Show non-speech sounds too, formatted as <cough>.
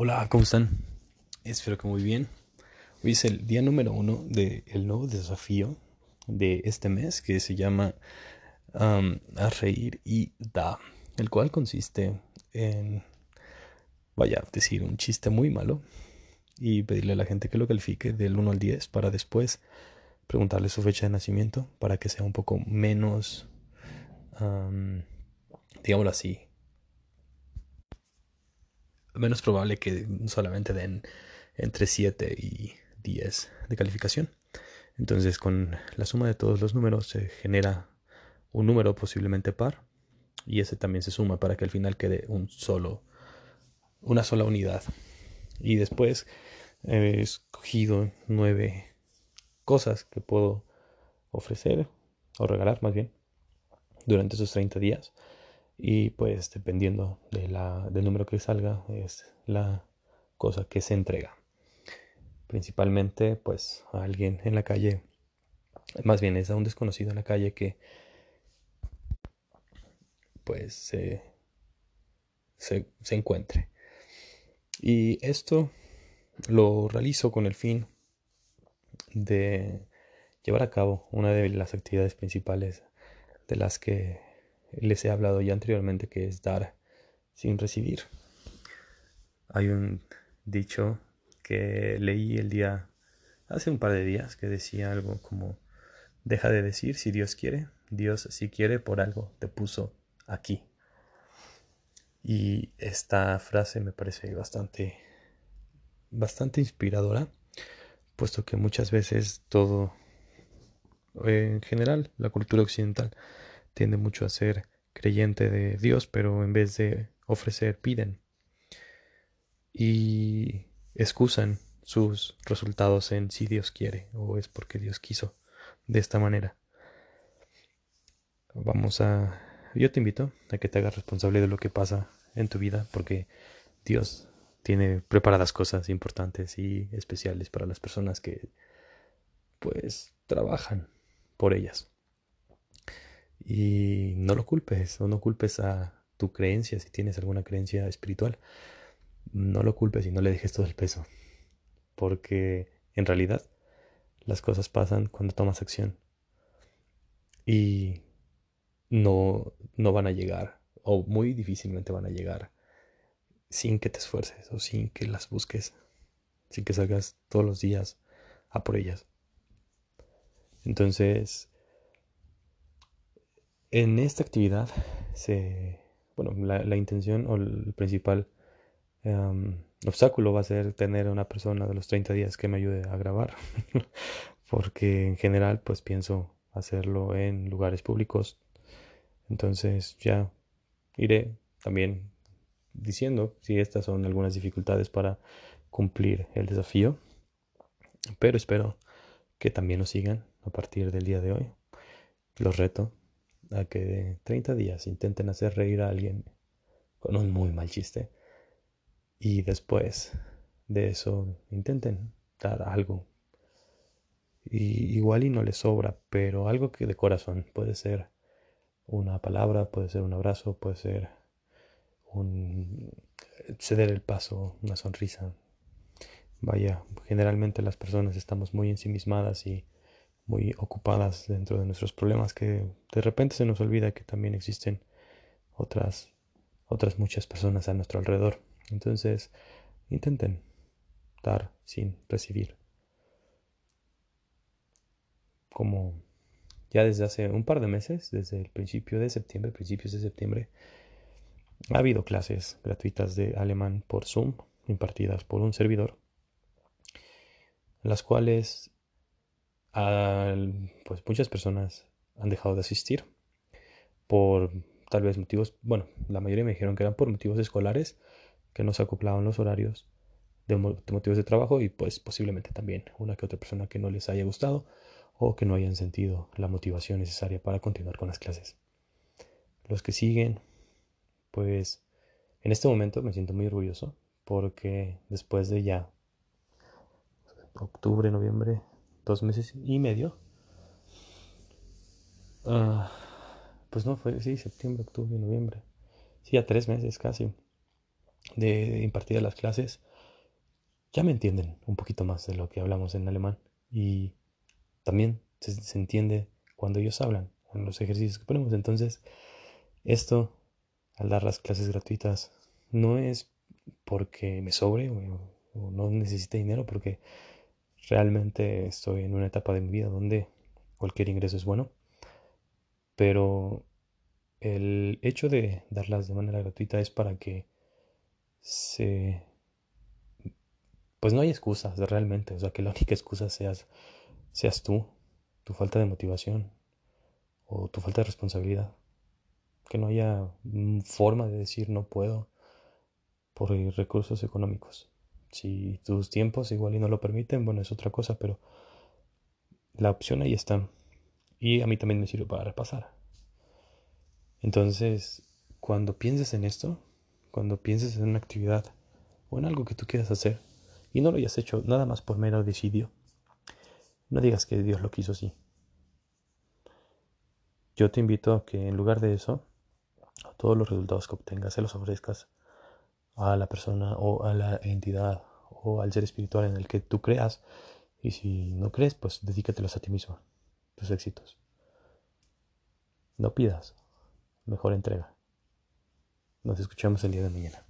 Hola, ¿cómo están? Espero que muy bien. Hoy es el día número uno del nuevo desafío de este mes que se llama A Reír y Da, el cual consiste en, vaya, decir un chiste muy malo y pedirle a la gente que lo califique del 1 al 10 para después preguntarle su fecha de nacimiento para que sea un poco menos, digámoslo así, menos probable que solamente den entre 7 y 10 de calificación. Entonces con la suma de todos los números se genera un número posiblemente par y ese también se suma para que al final quede un solo una sola unidad. Y después he escogido nueve cosas que puedo ofrecer o regalar más bien durante esos 30 días y pues dependiendo de la, del número que salga es la cosa que se entrega. Principalmente pues a alguien en la calle, más bien es a un desconocido en la calle que pues se, se, se encuentre. Y esto lo realizo con el fin de llevar a cabo una de las actividades principales de las que les he hablado ya anteriormente que es dar sin recibir. Hay un dicho que leí el día hace un par de días que decía algo como deja de decir si Dios quiere, Dios si quiere por algo te puso aquí. Y esta frase me parece bastante bastante inspiradora, puesto que muchas veces todo en general la cultura occidental tiende mucho a ser creyente de Dios, pero en vez de ofrecer, piden. Y excusan sus resultados en si Dios quiere o es porque Dios quiso de esta manera. Vamos a... Yo te invito a que te hagas responsable de lo que pasa en tu vida porque Dios tiene preparadas cosas importantes y especiales para las personas que pues trabajan por ellas. Y no lo culpes o no culpes a tu creencia si tienes alguna creencia espiritual. No lo culpes y no le dejes todo el peso. Porque en realidad las cosas pasan cuando tomas acción. Y no, no van a llegar, o muy difícilmente van a llegar, sin que te esfuerces o sin que las busques, sin que salgas todos los días a por ellas. Entonces, en esta actividad, se, bueno, la, intención o el principal em, obstáculo va a ser tener a una persona de los 30 días que me ayude a grabar, <laughs> porque en general pues pienso hacerlo en lugares públicos. Entonces ya iré también diciendo si estas son algunas dificultades para cumplir el desafío, pero espero que también nos sigan a partir del día de hoy. Los reto a que 30 días intenten hacer reír a alguien con un muy mal chiste y después de eso intenten dar algo. Y igual y no les sobra pero algo que de corazón puede ser una palabra puede ser un abrazo puede ser un ceder el paso una sonrisa. Vaya generalmente las personas estamos muy ensimismadas y muy ocupadas dentro de nuestros problemas que de repente se nos olvida que también existen otras otras muchas personas a nuestro alrededor. Entonces, intenten dar sin recibir. Como ya desde hace un par de meses, desde el principio de septiembre, principios de septiembre, ha habido clases gratuitas de alemán por Zoom, impartidas por un servidor, las cuales pues muchas personas han dejado de asistir por tal vez motivos, bueno, la mayoría me dijeron que eran por motivos escolares, que no se acoplaban los horarios de, motivos de trabajo y pues posiblemente también una que otra persona que no les haya gustado o que no hayan sentido la motivación necesaria para continuar con las clases. Los que siguen, pues en este momento me siento muy orgulloso porque después de ya octubre, noviembre, dos meses y medio. Ah, pues no, fue, sí, septiembre, octubre, noviembre. Sí, a tres meses casi. de impartir las clases, ya me entienden un poquito más de lo que hablamos en alemán. Y también se, se entiende cuando ellos hablan, en los ejercicios que ponemos. Entonces, esto, al dar las clases gratuitas, no es porque me sobre o, no necesite dinero, porque realmente estoy en una etapa de mi vida donde cualquier ingreso es bueno. Pero el hecho de darlas de manera gratuita es para que se... Pues no hay excusas realmente, o sea, que la <laughs> única excusa seas, seas tú, tu falta de motivación o tu falta de responsabilidad. Que no haya forma de decir no puedo por recursos económicos. Si tus tiempos igual y no lo permiten, bueno, es otra cosa, pero la opción ahí está. Y a mí también me sirve para repasar. Entonces, cuando pienses en esto, cuando pienses en una actividad o en algo que tú quieras hacer y no lo hayas hecho nada más por mero decidio, no digas que Dios lo quiso así. Yo te invito a que en lugar de eso, a todos los resultados que obtengas, se los ofrezcas a la persona o a la entidad o al ser espiritual en el que tú creas. Y si no crees, pues dedícatelos a ti mismo, tus éxitos. No pidas, mejor entrega. Nos escuchamos el día de mañana.